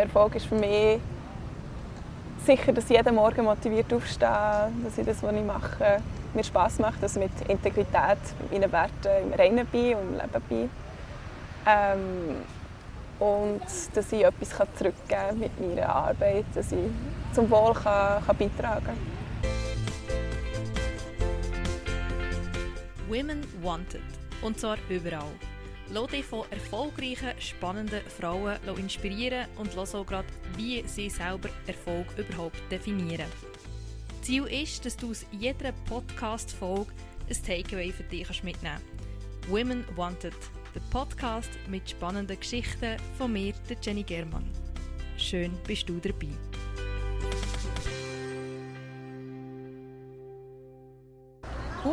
Erfolg ist für mich sicher, dass ich jeden Morgen motiviert aufstehe, dass ich das, was ich mache, mir Spass macht, dass ich mit Integrität, mit meinen Werten im Reinen bin und im Leben bin. Ähm, und dass ich etwas zurückgeben kann mit meiner Arbeit, dass ich zum Wohl kann, kann beitragen kann. Women Wanted. Und zwar überall. Lass dich von erfolgreichen, spannenden Frauen inspirieren und lass auch gerade, wie sie selber Erfolg überhaupt definieren. Ziel ist, dass du aus jeder Podcast-Folge ein Takeaway für dich mitnehmen kannst. Women Wanted, der Podcast mit spannenden Geschichten von mir, der Jenny Germann. Schön bist du dabei.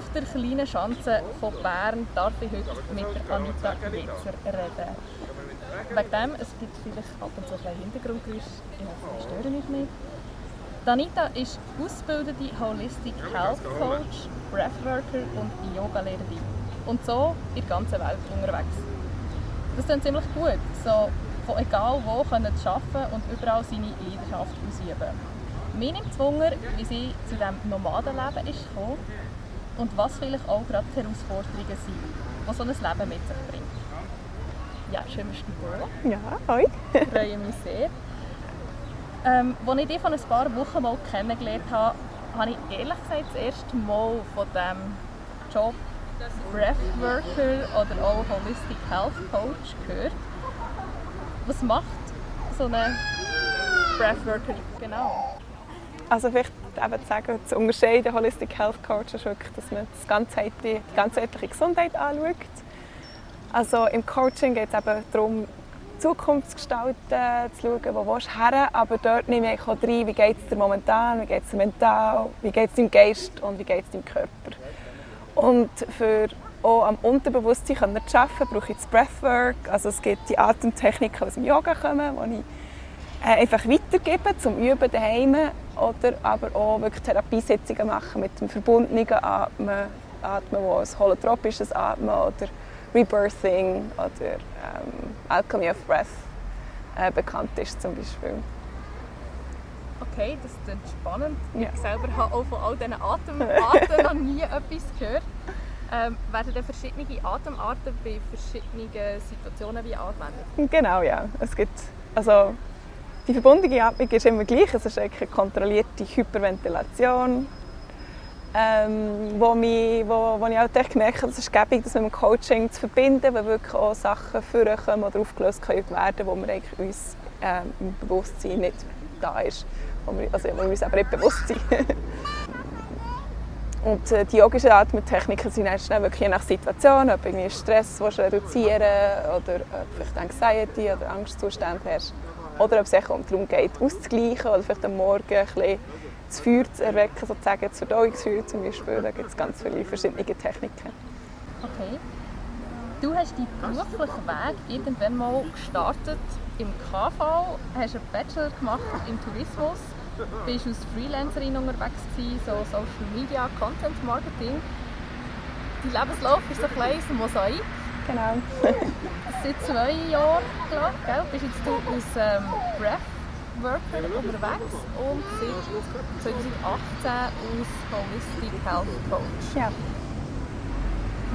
Auf der kleinen Schanze von Bern darf ich heute mit Anita Wetzer reden. Wegen dem, es gibt vielleicht ab und zu ein Hintergrundgeräusch, ich hoffe, ich störe nicht. Anita ist ausgebildete Holistic Health Coach, Breathworker und Yoga-Lehrerin. Und so in der ganzen Welt unterwegs. Das ist ziemlich gut, so von egal wo können zu arbeiten und überall seine Leidenschaft ausüben. Mir nimmt es Wunder, wie sie zu diesem Nomadenleben ist gekommen und was vielleicht auch gerade die Herausforderungen sind, die so ein Leben mit sich bringt. Ja, schön bist du da. Ja, hoi. Ich freue mich sehr. Ähm, als ich dich vor ein paar Wochen mal kennengelernt habe, habe ich ehrlich gesagt das erste Mal von diesem Job Breathworker oder auch Holistic Health Coach gehört. Was macht so ein Breathworker genau? Also vielleicht eben zu sagen, zu unterscheiden, Holistic Health Coach ist wirklich, dass man das ganzheitliche, die ganzheitliche Gesundheit anschaut. Also im Coaching geht es eben darum, Zukunft zu gestalten, zu schauen, wo du her, aber dort nehme ich auch rein, wie geht es dir momentan, wie geht es dir mental, wie geht es deinem Geist und wie geht es deinem Körper. Und für auch am Unterbewusstsein zu arbeiten, brauche ich das Breathwork, also es gibt die Atemtechniken, die aus dem Yoga kommen, die ich einfach weitergeben zum Üben daheim oder aber auch wirklich Therapiesitzungen machen mit dem verbundenen Atmen, Atmen, wo ein holotropisches Atmen oder Rebirthing oder ähm, Alchemy of Breath äh, bekannt ist zum Beispiel. Okay, das klingt spannend. Ja. Ich selber habe auch von all diesen Atemarten noch nie etwas gehört. Ähm, werden dann verschiedene Atemarten bei verschiedenen Situationen wie angewendet? Genau, ja. Es gibt, also die verbundene Atmung ist immer gleich. Es ist eine kontrollierte Hyperventilation. Ähm, wo, mich, wo, wo ich auch gemerkt habe, es ist das mit dem Coaching zu verbinden, weil wirklich auch Sachen vorkommen oder aufgelöst können werden, wo wir eigentlich uns ähm, im Bewusstsein nicht da ist, wo wir, also wo wir uns aber nicht bewusst sind. Und äh, die yogischen Atmentechniken sind dann wirklich je nach Situation, ob du Stress reduzieren willst, oder ob vielleicht Anxiety oder Angstzustände hast. Oder ob es darum geht, auszugleichen oder vielleicht am Morgen ein bisschen das Feuer zu erwecken, sozusagen das Verdauungsfeuer zum Beispiel. Da gibt es ganz viele verschiedene Techniken. Okay. Du hast deinen beruflichen Weg irgendwann mal gestartet im KV, hast einen Bachelor gemacht im Tourismus, bist als Freelancerin unterwegs gewesen, so Social Media, Content Marketing. Dein Lebenslauf ist ein kleines Mosaik. Genau. Seit zwei Jahren, glaube ich, bist jetzt du als ähm, Breathworker unterwegs und seit 2018 als Holistic Health Coach. Ja.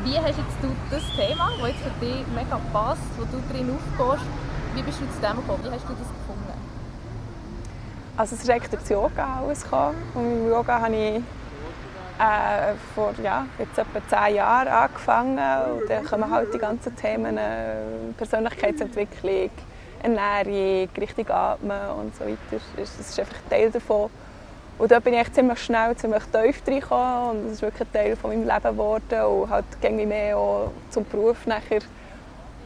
Wie hast jetzt du das Thema, das jetzt für dich mega passt, wo du drin aufgehst, wie bist du zu dem gekommen? Wie hast du das gefunden? Also es ist eigentlich durch das Yoga alles gekommen. Und mit Yoga habe ich äh, vor ja, jetzt etwa zehn Jahren angefangen. Und dann kommen halt die ganzen Themen äh, Persönlichkeitsentwicklung, Ernährung, richtig atmen und so weiter. Das ist einfach ein Teil davon. Und da bin ich ziemlich schnell ziemlich tief reingekommen und das ist wirklich Teil von meinem Leben geworden und halt ging mehr auch zum Beruf nachher.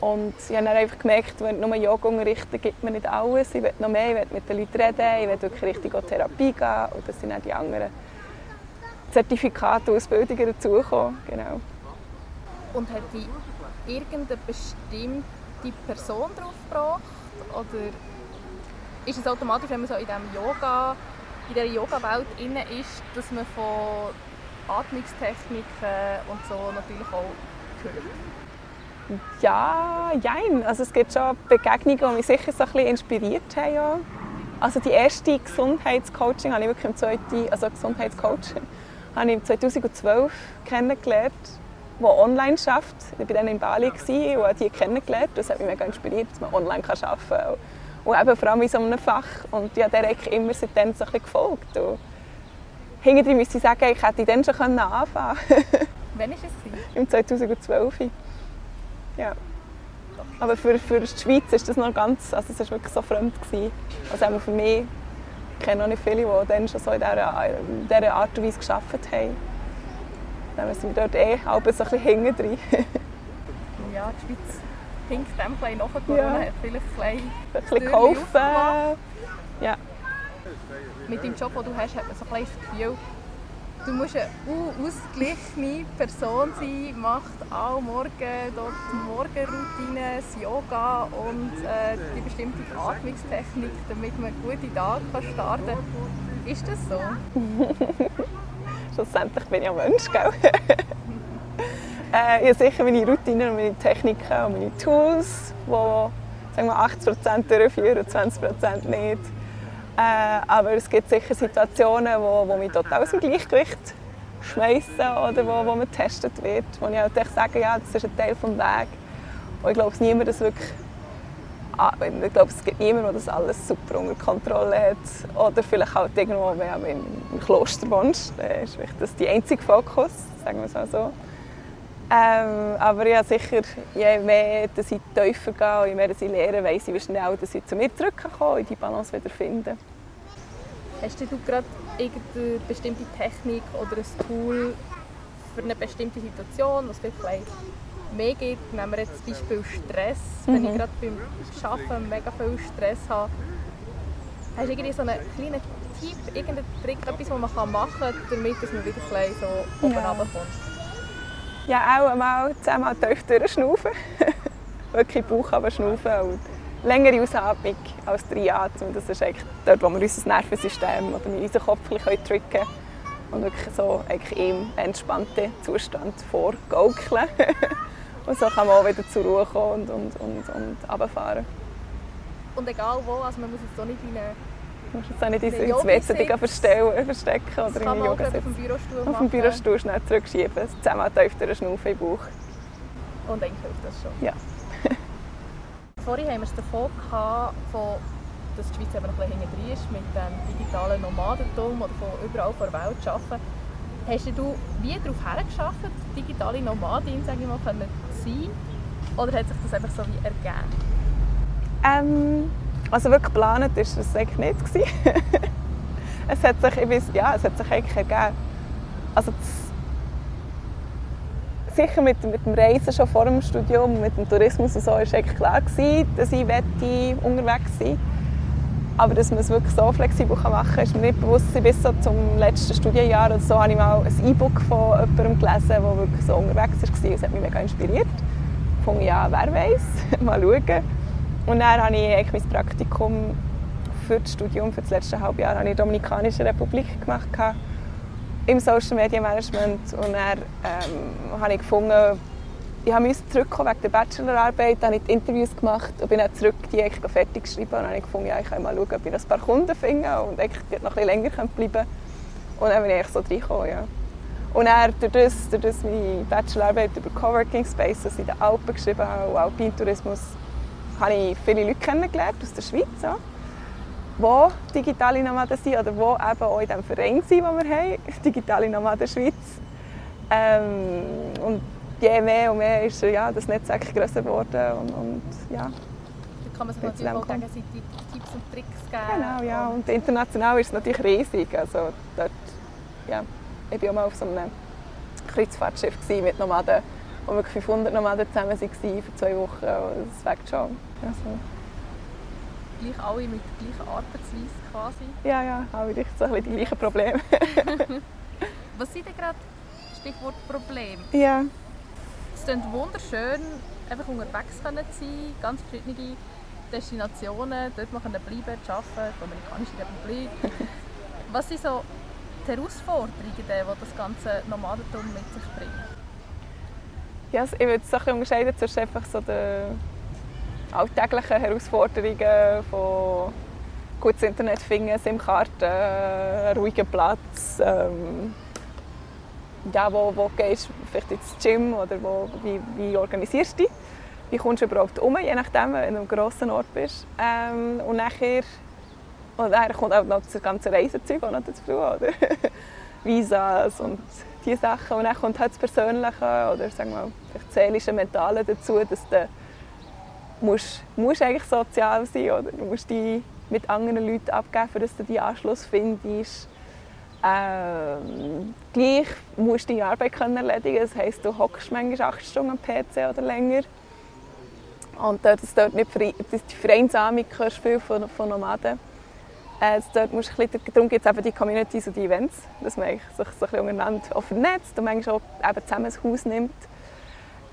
Und ich habe dann einfach gemerkt, wenn ich nur Yoga unterrichte, gibt mir nicht alles. Ich will noch mehr, ich will mit den Leuten reden, ich will wirklich richtig in Therapie gehen und das sind auch die anderen Zertifikate, Ausbildungen dazugekommen. Genau. Und hat dich irgendeine bestimmte Person darauf gebracht? Oder ist es automatisch, wenn man so in diesem Yoga, in dieser Yoga-Welt ist, dass man von Atmungstechniken und so natürlich auch hört? Ja, jein. Also es gibt schon Begegnungen, die mich sicher so ein bisschen inspiriert haben. Ja. Also die erste Gesundheitscoaching habe ich wirklich im zweiten, also Gesundheitscoach, habe ich 2012 kennengelernt, die online arbeitet. Ich war dann in Bali und habe die kennengelernt. Das hat mich mega inspiriert, dass man online arbeiten kann. Und eben vor allem in so einem Fach. Und ich habe der immer seitdem so ein bisschen gefolgt. Und hinterher müsste ich sagen, ich hätte dann schon anfangen können. Wann war es? Im 2012. Ja. Aber für, für die Schweiz ist das noch ganz, also es war wirklich so fremd. Gewesen. Also auch für mich, ich kenne noch nicht viele, die dann schon so in dieser, in dieser Art und Weise gearbeitet haben. Dann sind wir dort eh halb so ein bisschen hinten drin. ja, die Schweiz hinkt dem ein nach Corona, ja. hat vielleicht ein bisschen, ein bisschen geholfen. Ja. Mit dem Job, den du hast, hat man so ein das Gefühl, Du musst eine ausgeglichene Person sein, macht alle Morgen dort Morgenroutine, das Yoga und äh, die bestimmte Atmungstechnik, damit man einen guten Tag kann starten kann. Ist das so? Schlussendlich bin ich ein Mensch, gell? äh, ich habe sicher meine Routinen und meine Techniken und meine Tools, die sagen wir, 80% durchführen und 20% nicht. Äh, aber es gibt sicher Situationen, wo, wo mich total aus dem Gleichgewicht schmeißen oder wo, wo man getestet wird, wo ich halt sage, ja, das ist ein Teil des Weges. Ich glaube, es niemand das wirklich ah, ich glaube, es gibt niemanden, der das alles super unter Kontrolle hat. Oder vielleicht halt irgendwo, wenn du im Kloster wohnst, dann ist das der einzige Fokus, sagen wir es mal so. Ähm, aber ja, sicher, je mehr dass ich tiefer gehe je mehr dass ich lerne, weiss ich, wie schnell dass ich zu mir zurückkomme und die Balance wieder finden. Hast du gerade irgendeine bestimmte Technik oder ein Tool für eine bestimmte Situation, was vielleicht mehr gibt? Nehmen wir jetzt zum Beispiel Stress. Mhm. Wenn ich mhm. gerade beim Arbeiten mega viel Stress habe, hast du irgendwie so einen kleinen Tipp, irgendeinen Trick, etwas, was man machen kann, damit man wieder so oben ja. runterkommt? Ja, auch einmal zehnmal tief durchschnaufen. Wirklich Bauch aber schnaufen und längere Ausatmung als drei Atem. Das ist eigentlich dort, wo wir unser Nervensystem oder unseren Kopf ein drücken können und wirklich so eigentlich im entspannten Zustand vorgaukeln. und so kann man auch wieder zur Ruhe kommen und, und, und, und runterfahren. Und egal wo, also man muss es so nicht in eine Du musst jetzt auch nicht ins WC verstecken, verstecken oder in den Yoga auf dem Bürostuhl Auf dem Bürostuhl schnell zurückschieben, zehnmal tief durch den Schnaufen im Bauch. Und eigentlich hilft das schon? Ja. Vorhin haben wir es davon gehabt, dass die Schweiz eben noch ein bisschen hinten ist mit dem digitalen Nomadentum oder von überall vor der Welt zu arbeiten. Hast du wie darauf hergeschafft, digitale Nomadin sage ich mal, können sein? Oder hat sich das einfach so wie ergeben? Ähm, also wirklich geplant war es eigentlich nicht. es, hat sich, ich weiss, ja, es hat sich eigentlich ergeben. Also das, sicher mit, mit dem Reisen schon vor dem Studium, mit dem Tourismus und so, war eigentlich klar, gewesen, dass ich unterwegs sein aber dass man es wirklich so flexibel machen kann, ist mir nicht bewusst. Bis so zum letzten Studienjahr oder so habe ich mal ein E-Book von jemandem gelesen, der wirklich so unterwegs war. Das hat mich mega inspiriert. Ich fand, ja, wer weiß, mal schauen. Und dann habe ich mein Praktikum für das Studium, für das letzte habe ich in der Dominikanische Republik gemacht, im Social Media Management. Und dann ähm, habe ich gefunden, ich musste zurückkommen wegen der Bachelorarbeit, dann habe ich Interviews gemacht und bin dann zurück die eigentlich fertig geschrieben. Und dann habe ich gefunden, ja, ich kann mal schauen, ob ich ein paar Kunden finde und eigentlich noch ein länger bleiben kann. Und dann bin ich so reingekommen, ja. Und dann, durch das, durch das meine Bachelorarbeit über Coworking Spaces in den Alpen geschrieben habe und Alpintourismus, habe ich viele Leute kennengelernt aus der Schweiz, ja, die digitale Nomaden sind oder die eben auch in dem Verein sind, den wir haben, Digitale Nomaden Schweiz. Ähm, und je mehr und mehr ist ja, das Netzwerk grösser geworden und, und ja. Da kann man sich natürlich auch gegenseitig Tipps und Tricks geben. Genau, ja. Und international ist es natürlich riesig. Also dort, ja, ich war auch mal auf so einem Kreuzfahrtschiff mit Nomaden wo wirklich 500 Nomaden zusammen waren für zwei Wochen. Das weckt schon. Also. Gleich alle mit der gleichen Arbeitsweise quasi? Ja, ja, alle so ein die gleichen Probleme. Was sind denn gerade Stichwort Problem? Ja. Es klingt wunderschön, einfach unterwegs zu sein, ganz verschiedene Destinationen, dort mal bleiben, arbeiten, die Dominikanische Republik. Was sind so die Herausforderungen, die das ganze Nomadentum mit sich bringt? Ja, also ich würde es so ein unterscheiden zwischen einfach so den alltäglichen Herausforderungen von gutes Internet finden, SIM-Karten, einen ruhigen Platz, ähm, ja, wo, wo gehst du vielleicht ins Gym oder wo, wie, wie organisierst du dich? Wie kommst du überhaupt um, je nachdem, wenn du am grossen Ort bist. Ähm, und nachher, und nachher kommt auch noch das ganze Reisezeug noch dazu, oder? Visas und diese Sachen. Und dann kommt halt das Persönliche oder sagen wir, das seelische, Mentale dazu, dass du musst, musst eigentlich sozial sein oder du musst dich mit anderen Leuten abgeben, dass du die Anschluss findest. Ähm, gleich musst du deine Arbeit können erledigen Das heisst, du hockst manchmal acht Stunden am PC oder länger. Und dort, dass dort nicht die Vereinsamung viel von, von Nomaden. Äh, musst du bisschen, darum gibt es eben die Communities und die Events, dass man sich so ein bisschen untereinander vernetzt und manchmal auch eben zusammen ein Haus nimmt.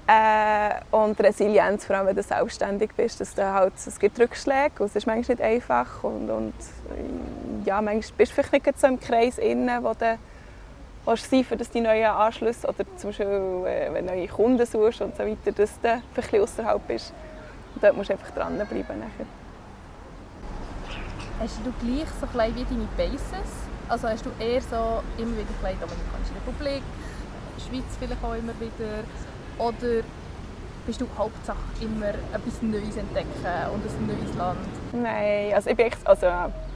Äh, und Resilienz, vor allem wenn du selbstständig bist, dass du halt, es gibt Rückschläge und es ist manchmal nicht einfach und, und ja, manchmal bist du vielleicht nicht so im Kreis innen, wo du sein, für dass die neuen Anschlüsse oder zum Beispiel, äh, wenn du neue Kunden suchst und so weiter, dass du vielleicht außerhalb bist. Und dort musst du einfach dranbleiben. Nachher. Hast du gleich so ein wie deine Bases? Also hast du eher so immer wieder ein Dominikanische Republik, Schweiz vielleicht auch immer wieder oder bist du Hauptsache immer etwas Neues entdecken und ein neues Land? Nein, also ich bin echt, also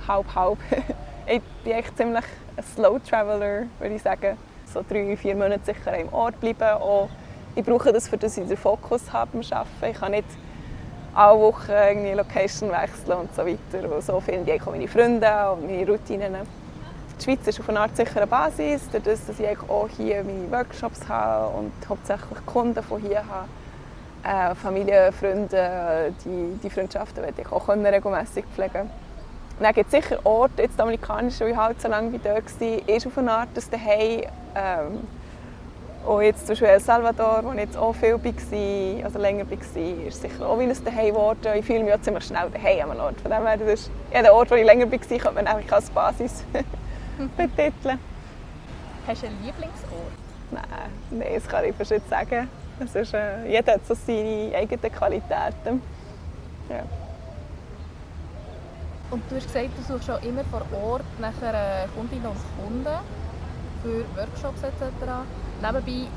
halb, halb. ich bin echt ziemlich ein Slow Traveler, würde ich sagen. So drei, vier Monate sicher im Ort bleiben. Auch ich brauche das, das ich den Fokus habe beim Arbeiten. Ich kann nicht alle Wochen irgendwie Location wechseln und so weiter. Und so finde ich auch meine Freunde und meine Routinen. Die Schweiz ist auf eine Art sicher eine Basis, dadurch, dass ich auch hier meine Workshops habe und hauptsächlich Kunden von hier habe. Äh, Familie, Freunde, die, die Freundschaften werde ich auch regelmäßig pflegen. Und dann gibt es sicher Orte, jetzt Amerikanisch, wo ich halt so lange wie dort war, ist auf eine Art, dass daheim ähm, und jetzt zum Beispiel El Salvador, wo ich jetzt auch viel war, also länger war, ist sicher auch wie ein Daheim geworden. Ich fühle mich auch ziemlich schnell daheim an einem Ort. Von dem her, das ist, ja, Ort, wo ich länger war, könnte man eigentlich als Basis betiteln. Hast du einen Lieblingsort? Nein, nein, das kann ich fast nicht sagen. Das ist, äh, jeder hat so seine eigenen Qualitäten. Ja. Und du hast gesagt, du suchst schon immer vor Ort nachher Kundinnen und Kunden für Workshops etc. Nebenbei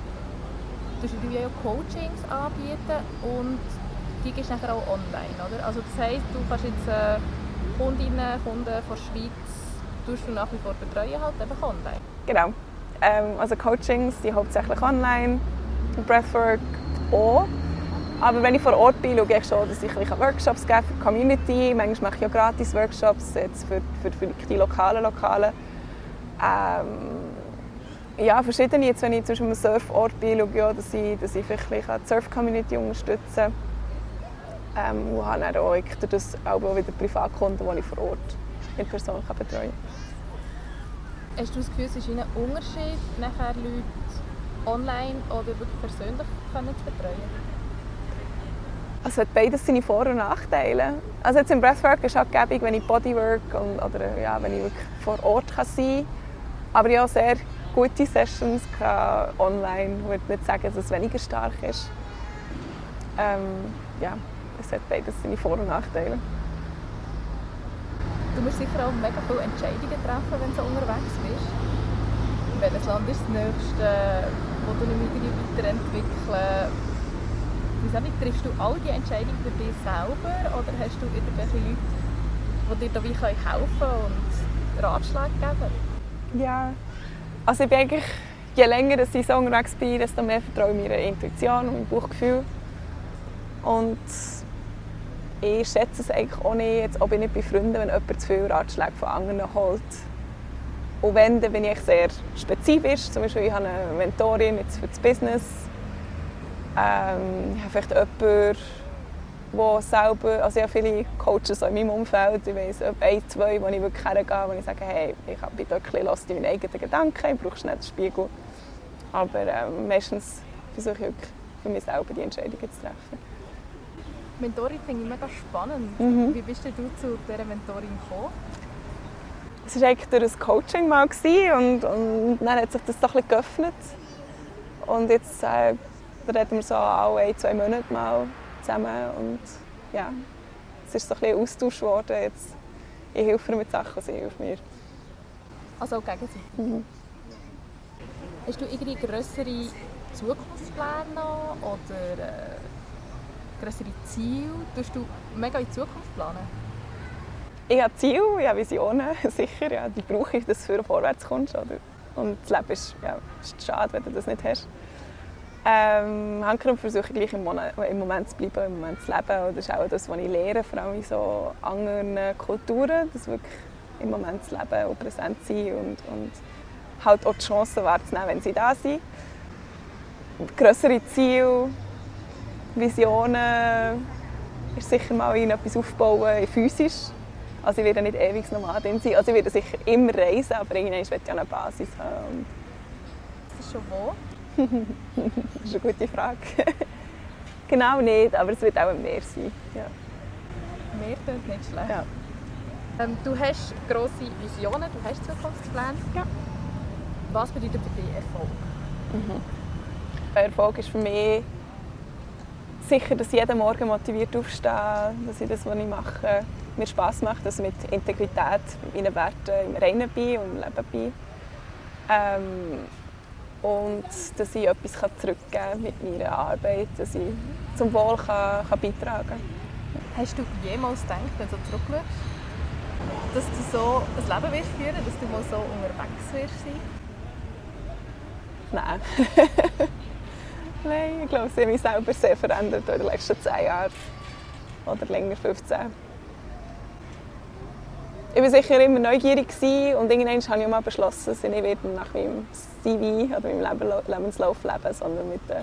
tust du auch Coachings anbieten und die gibst du nachher auch online, oder? Also das heisst, du kannst jetzt äh, Kundinnen, Kunden von der Schweiz tust du nach wie vor betreuen, halt einfach online? Genau. Ähm, also Coachings, die hauptsächlich online, Breathwork auch. Aber wenn ich vor Ort bin, schaue ich schon, dass ich Workshops gebe für die Community. Manchmal mache ich auch gratis Workshops jetzt für, für, für die lokalen Lokale. Ähm, ja, verschiedene. Jetzt, wenn ich zum Beispiel am Surfort bin, schaue ich auch, dass ich, dass ich vielleicht die Surf-Community unterstütze. Ähm, und habe dann auch das auch wieder Privatkunden, die ich vor Ort in Person kann betreuen kann. Hast du das Gefühl, es ist ein Unterschied, nachher Leute online oder wirklich persönlich können zu betreuen? Also hat beides seine Vor- und Nachteile. Also jetzt im Breathwork ist es gäbig, wenn ich Bodywork und, oder ja, wenn ich wirklich vor Ort kann sein kann. Aber habe sehr gute Sessions online. Ich würde nicht sagen, dass es weniger stark ist. Ähm, ja, es hat beides seine Vor- und Nachteile. Du musst sicher auch mega viele Entscheidungen treffen, wenn du unterwegs bist. Welches Land ist das nächste, wo du dich wieder weiterentwickeln wie nicht, triffst du all die Entscheidungen für dich selber oder hast du irgendwelche Leute, die dir dabei helfen und Ratschläge geben? Ja, also ich bin eigentlich, je länger ich so unterwegs bin, desto mehr vertraue ich meiner Intuition und meinem Bauchgefühl. Und ich schätze es eigentlich auch nicht, jetzt auch nicht bei Freunden, wenn jemand zu viele Ratschläge von anderen holt. Und wenn, dann bin ich sehr spezifisch. Zum Beispiel, ich habe eine Mentorin jetzt für das Business ähm, ich habe vielleicht jemanden, der selber, also ich habe viele Coaches in meinem Umfeld, ich weiss, ein, zwei, wo ich wirklich hergehe, wo ich sage, hey, ich bin dort ein bisschen in meinen eigenen Gedanken, ich brauche schnell den Spiegel. Aber ähm, meistens versuche ich wirklich für mich selber die Entscheidungen zu treffen. Mentorin finde ich mega spannend. Mhm. Wie bist du zu dieser Mentorin gekommen? Es war eigentlich durch ein Coaching mal und, und dann hat sich das so ein bisschen geöffnet. Und jetzt äh, reden wir so alle ein, zwei Monate mal zusammen und ja, es ist so ein bisschen Austausch geworden. Jetzt, ich helfe ihr mit Sachen, sie hilft mir. Also gegenseitig. Mhm. Hast du irgendwie größere Zukunftspläne oder äh, größere Ziele? Tust du mega in die Zukunft planen? Ich habe Ziele, ich habe Visionen, sicher. Ja, die brauche ich, dass du vorwärts kommst. Oder? Und das Leben ist, ja, ist schade, wenn du das nicht hast. Ähm, Hankerum versuche ich gleich im, Monat, im, Moment zu bleiben, im Moment zu leben. Und das ist auch das, was ich lehre, vor allem in so anderen Kulturen. Das wirklich im Moment zu leben und präsent zu sein und, und halt auch die Chancen wahrzunehmen, wenn sie da sind. Größere Ziele, Visionen, ist sicher mal in etwas aufbauen, physisch. Also ich werde nicht ewig Nomadin sein. Also ich werde sicher immer reisen, aber irgendwann möchte ich eine Basis haben. Das ist schon wo? das ist eine gute Frage. genau nicht, aber es wird auch mehr sein. Ja. Mehr klingt nicht schlecht. Ja. Ähm, du hast grosse Visionen, du hast Zukunftspläne. Ja. Was bedeutet für dich Erfolg? Mhm. Erfolg ist für mich sicher, dass ich jeden Morgen motiviert aufstehe, dass ich das, was ich mache, mir Spass macht, dass ich mit Integrität, mit meinen Werten im Reinen bin und im Leben bin. Ähm, und dass ich etwas zurückgeben kann mit meiner Arbeit, dass ich zum Wohl kann, kann beitragen kann. Hast du jemals gedacht, wenn du zurückschaust, dass du so ein Leben wirst führen dass du mal so unterwegs wirst sein? Nein. Nein, ich glaube, ich habe mich selber sehr verändert in den letzten zehn Jahren. Oder länger, 15 ich war sicher immer neugierig und irgendwann habe ich mal beschlossen, dass ich nicht nach meinem CV oder meinem Lebenslauf leben sondern mit, äh,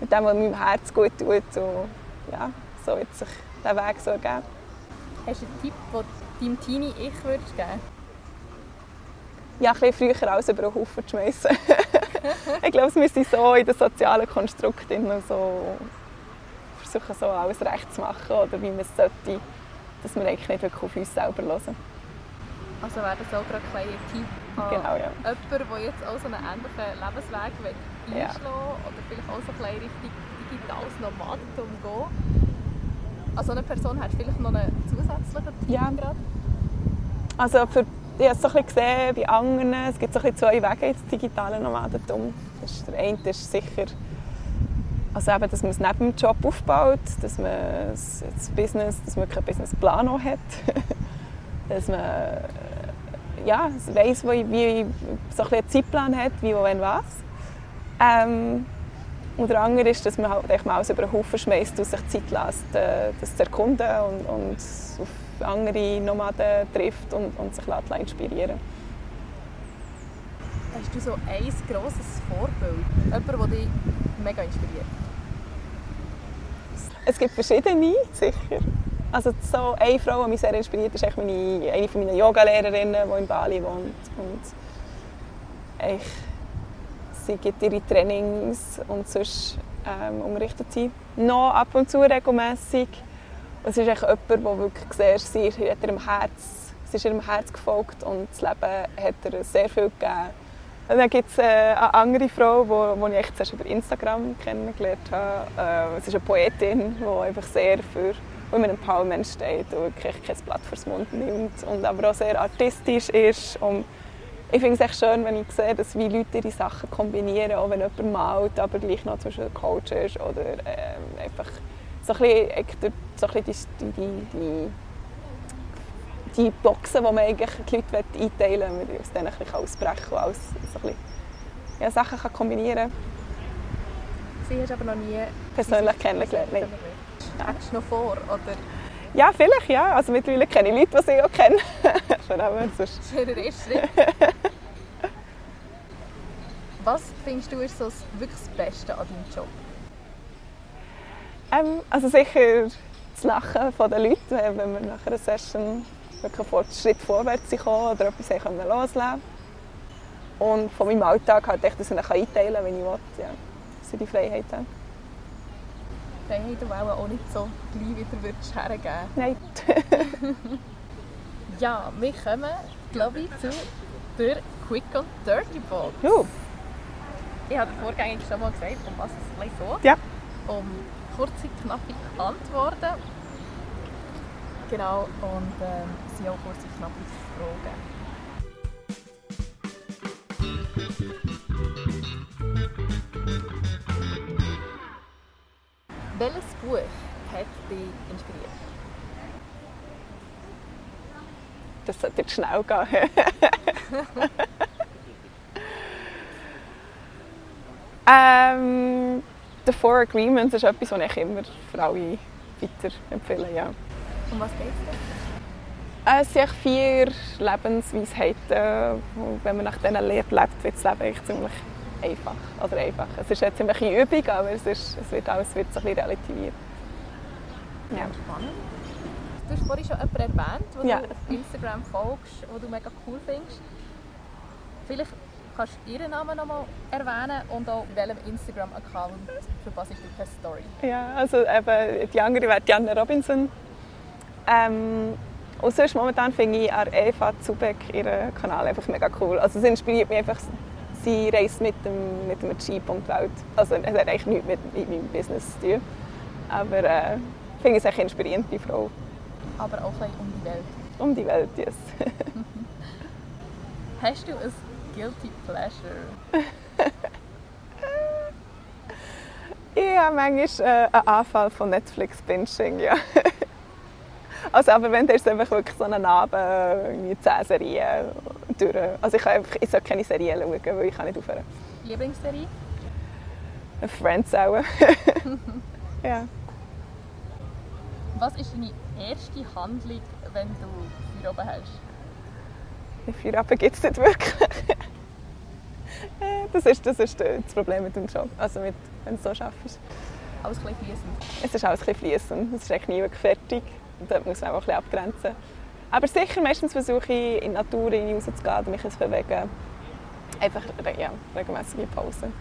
mit dem, was meinem Herz gut tut. Und, ja, so wird sich der Weg so ergeben. Hast du einen Tipp, den deinem Teenie ich würdest geben Ja, ein bisschen früher alles über den Haufen zu schmeißen. ich glaube, es müsste so in den sozialen Konstrukten so versuchen, so alles recht zu machen oder wie man es sollte dass wir eigentlich nicht wirklich auf uns selber hören. Also wäre das auch gerade ein Tipp an genau, ja. jemanden, der jetzt auch so einen ähnlichen Lebensweg einschlagen ja. oder vielleicht auch so ein bisschen Richtung digitales Nomadentum gehen. Also eine Person hat vielleicht noch einen zusätzlichen Tipp ja. gerade? Also für, ich habe es so ein bisschen gesehen bei anderen, es gibt so ein zwei Wege ins digitale Nomadentum. der eine ist sicher also eben, dass man es neben dem Job aufbaut, dass man das Business, dass man keinen Businessplan hat, dass man ja, weiss, wie, wie so ein einen Zeitplan hat, wie, wo, wenn, was. Ähm, und der andere ist, dass man halt mal alles über den Haufen schmeißt und sich Zeit lässt, äh, das zu erkunden und, und auf andere Nomaden trifft und, und sich inspirieren Hast du so ein grosses Vorbild? Jemand, der dich mega inspiriert? Es gibt verschiedene, sicher. Also so eine Frau, die mich sehr inspiriert, ist meine, eine meiner Yogalehrerinnen, die in Bali wohnt. Und ich, sie gibt ihre Trainings und sonst ähm, unterrichtet sie noch ab und zu regelmäßig. Es ist jemand, der wirklich sehr, sie ist ihrem Herz, sie ist ihrem Herz gefolgt und das Leben hat ihr sehr viel gegeben und dann gibt es äh, eine andere Frau, die ich zuerst über Instagram kennengelernt habe. Äh, es ist eine Poetin, die einfach sehr für Women Empowerment steht und wirklich kein Blatt fürs Mund nimmt und aber auch sehr artistisch ist. Und ich finde es echt schön, wenn ich sehe, dass wie Leute ihre Sachen kombinieren, auch wenn jemand malt, aber gleich noch zwischen Coach ist oder äh, einfach so ein bisschen, so ein bisschen die, die, die die Boxen, die man eigentlich die Leute einteilen möchte, aus denen ein bisschen ausbrechen und alles so ein bisschen, ja, Sachen kann kombinieren Sie hast aber noch nie persönlich kennengelernt. Nein. Hättest du noch vor? Oder? Ja, vielleicht, ja. Also mittlerweile kenne ich Leute, die sie auch kennen. Von dem sonst... Das ist der erste Schritt. Was findest du ist so wirklich das Beste an deinem Job? Ähm, also sicher das Lachen der Leute, wenn wir nach einer Session wirklich einen Schritt vorwärts gekommen oder etwas loslassen konnte. Und von meinem Alltag halt ich das einteilen kann, wie ich will. Ja, dass ich die Freiheit habe. Freiheit, die auch nicht so gleich wieder würdest hergeben Nein. ja, wir kommen, glaube ich, zu der Quick und Dirty Box. Uh. Ich habe vorgängig schon mal gesagt, um was es gleich geht. Ja. Um kurze, knappe Antworten. Genau, und ähm, sind auch kurze, knappe Fragen. Welches Buch hat dich inspiriert? Das sollte jetzt schnell gehen. ähm, The Four Agreements ist etwas, das ich immer für alle weiterempfehle. Ja. Um was geht es Es sind vier Lebensweisheiten. Wenn man nach denen lebt, lebt wird das Leben eigentlich ziemlich einfach. Oder einfach. Es ist eine ziemliche Übung, aber es, ist, es wird alles wird so ein bisschen relativiert. Ja. Spannend. Du hast vorhin schon jemanden erwähnt, den Ja. du auf Instagram folgst, den du mega cool findest. Vielleicht kannst du ihren Namen noch mal erwähnen und auch in welchem Instagram-Account verpasst du keine Story. Ja, also eben, die andere wäre Diana Robinson. Ähm, und sonst momentan finde ich an Eva Zubek ihren Kanal einfach mega cool. Also es inspiriert mich einfach, sie reist mit dem, mit dem Jeep um die Welt. Also es hat eigentlich nichts mit, mit meinem Business zu tun. Aber äh, ich finde es echt inspirierend, die Frau. Aber auch ein um die Welt. Um die Welt, yes. Hast du ein Guilty Pleasure? Habe manchmal äh, einen Anfall von Netflix-Binging, ja. Also, aber wenn, es einfach wirklich so ein Abend, irgendwie 10 Serien durch. Also ich, kann einfach, ich soll keine Serien schauen, weil ich kann nicht aufhören. Lieblingsserie? Friends auch. ja. Was ist deine erste Handlung, wenn du Feuer oben hast? Die Feierabend gibt es nicht wirklich. Äh, das, ist, das ist das Problem mit dem Job, also mit, wenn du so arbeitest. Alles ein fließend. Es ist alles ein fließend, es ist eigentlich nie wirklich fertig. Und dort muss man auch ein bisschen abgrenzen. Aber sicher, meistens versuche ich in die Natur rauszugehen, mich zu bewegen. Einfach ja, regelmäßige Pausen.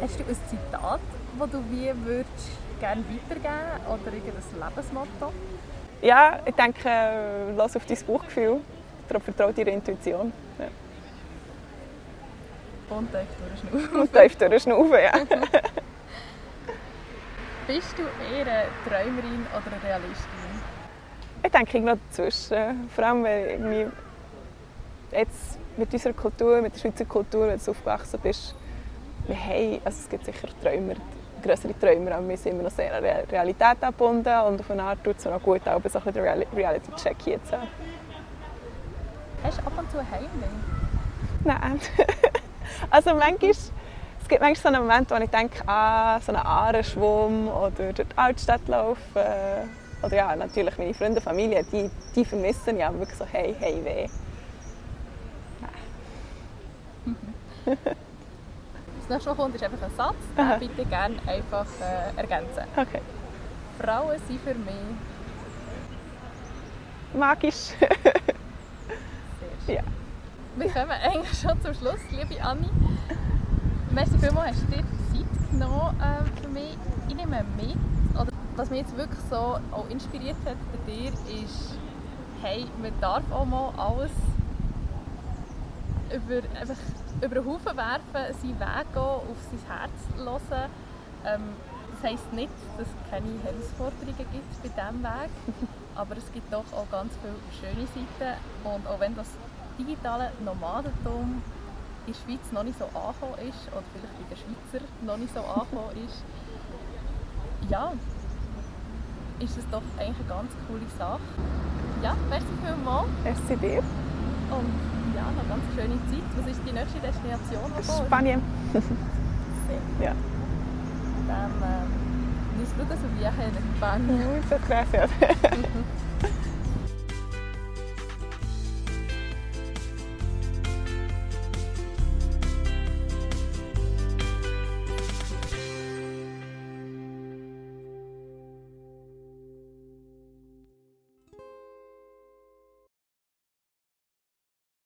Hast du ein Zitat, das du wie würdest gerne weitergeben oder irgendein Lebensmotto? Ja, ich denke, äh, lass auf dein Bauchgefühl. Darauf vertraue deiner Intuition. Ja. Und tief durchschnaufen. Und tief durchschnaufen, ja. Bist du eher eine Träumerin oder eine Realistin? Ich denke irgendwo dazwischen. Vor allem, weil irgendwie jetzt mit unserer Kultur, mit der Schweizer Kultur, wenn du aufgewachsen bist, wir haben, also es gibt sicher Träumer, größere Träumer, aber wir sind immer noch sehr an Realität angebunden und auf eine Art tut es auch gut, auch so ein bisschen den Reali- Reality-Check zu haben. Hast du ab und zu Heimweh? Nein. also manchmal, es gibt manchmal so einen Moment, wo ich denke, ah, so einen Aarenschwumm oder durch die Altstadt laufen. Oder ja, natürlich meine Freunde, Familie, die, die vermissen ja wirklich so, hey, hey, weh. Nächste, was kommt, ist einfach ein Satz, Aha. den bitte gerne einfach äh, ergänzen. Okay. Frauen sind für mich Magisch. Ja. Wir kommen eigentlich schon zum Schluss, liebe Anni. Merci vielmals, hast du dir Zeit genommen äh, für mich. Ich nehme mit, was mich jetzt wirklich so auch inspiriert hat bei dir, ist, hey, man darf auch mal alles über, einfach über den Haufen werfen, seinen Weg gehen, auf sein Herz hören. Ähm, das heisst nicht, dass es keine Herausforderungen gibt bei diesem Weg, aber es gibt doch auch ganz viele schöne Seiten. Und auch wenn das digitale Nomadentum in der Schweiz noch nicht so angekommen ist, oder vielleicht bei den Schweizer noch nicht so angekommen ist, ja, ist es doch eigentlich eine ganz coole Sache. Ja, merci vielmals Merci dir. und ja, noch eine ganz schöne Zeit. Was ist die nächste Destination? Spanien. Sehr. Ja. Dann, ähm, Disfruta su viaje en España. Muchas gracias.